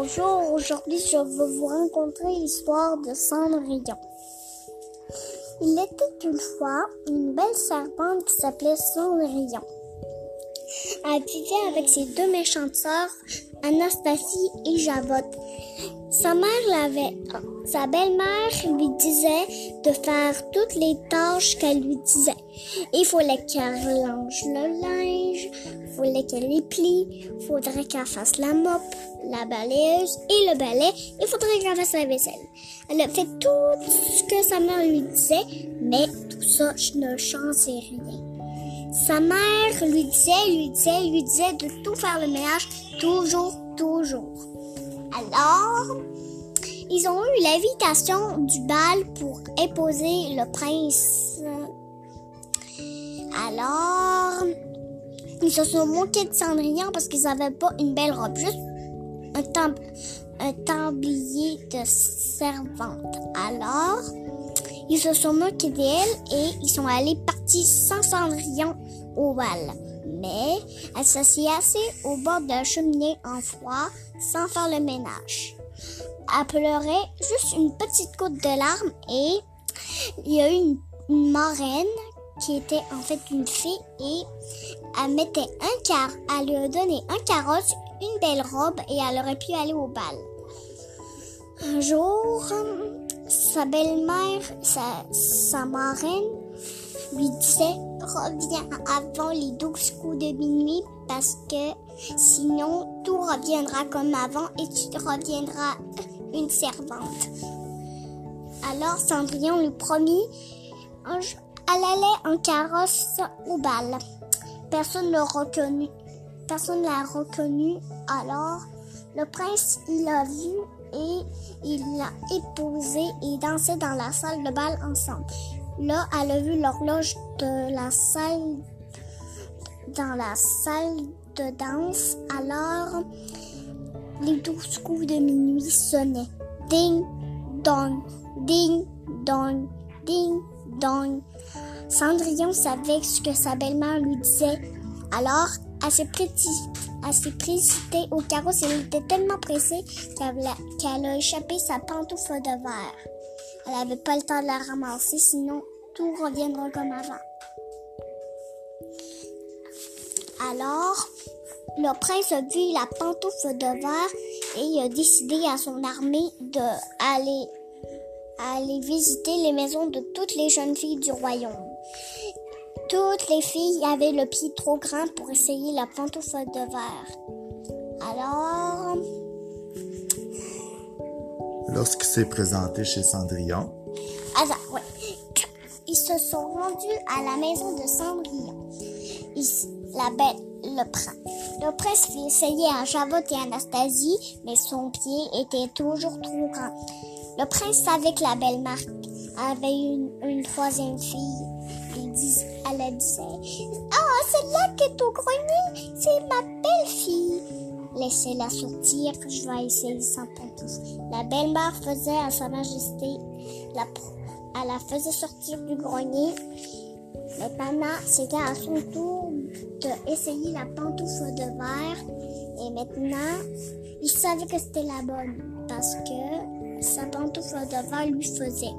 Bonjour, aujourd'hui je veux vous raconter l'histoire de Cendrillon. Il était une fois une belle serpente qui s'appelait Cendrillon. Elle vivait avec ses deux méchantes sœurs, Anastasie et Javotte. Sa mère sa belle-mère lui disait de faire toutes les tâches qu'elle lui disait. Il fallait qu'elle range le fallait qu'elle les plie, faudrait qu'elle fasse la mop, la balayeuse et le balai, il faudrait qu'elle fasse la vaisselle. Elle a fait tout ce que sa mère lui disait, mais tout ça ne changeait rien. Sa mère lui disait, lui disait, lui disait de tout faire le ménage, toujours, toujours. Alors, ils ont eu l'invitation du bal pour épouser le prince. Alors, ils se sont moqués de Cendrillon parce qu'ils n'avaient pas une belle robe, juste un, tam un tablier de servante. Alors, ils se sont moqués d'elle et ils sont allés partir sans Cendrillon au bal. Mais elle s'assied assez au bord de la cheminée en froid sans faire le ménage. Elle pleurait juste une petite goutte de larmes et il y a eu une, une marraine qui était en fait une fée et elle mettait un car, elle lui a donné un carrosse, une belle robe et elle aurait pu aller au bal. Un jour, sa belle-mère, sa, sa marraine, lui disait reviens avant les douze coups de minuit parce que sinon tout reviendra comme avant et tu reviendras une servante. Alors Cendrillon lui promit elle allait en carrosse au bal. Personne ne reconnu. Personne l'a reconnu. Alors le prince l'a vu et il l'a épousé et dansé dans la salle de bal ensemble. Là, elle a vu l'horloge de la salle dans la salle de danse. Alors, les douze coups de minuit sonnaient. Ding, dong, ding, dong, ding, dong. Cendrillon savait ce que sa belle-mère lui disait. Alors, elle s'est précipitée au carrosse elle était tellement pressée qu'elle a, échappé sa pantoufle de verre. Elle n'avait pas le temps de la ramasser, sinon tout reviendra comme avant. Alors, le prince a vu la pantoufle de verre et a décidé à son armée d'aller aller visiter les maisons de toutes les jeunes filles du royaume. Toutes les filles avaient le pied trop grand pour essayer la pantoufle de verre. Alors... Lorsqu'il s'est présenté chez Cendrillon. Ah, ouais. Ils se sont rendus à la maison de Cendrillon. la belle, le prince. Le prince fit essayer à Javotte et Anastasie, mais son pied était toujours trop grand. Le prince savait que la belle-mère avait une, une troisième fille. Elle disait, ah, oh, celle-là qui est au grenier, c'est ma belle-fille. Laissez-la sortir, je vais essayer sans pantoufle. La belle-mère faisait à sa majesté, la, elle la faisait sortir du grenier. Maintenant, c'était à son tour d'essayer la pantoufle de verre. Et maintenant, il savait que c'était la bonne parce que sa pantoufle de verre lui faisait.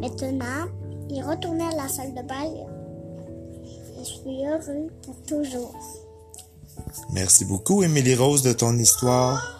Maintenant, il retournait à la salle de bal je suis heureux pour toujours. Merci beaucoup, Émilie Rose, de ton histoire.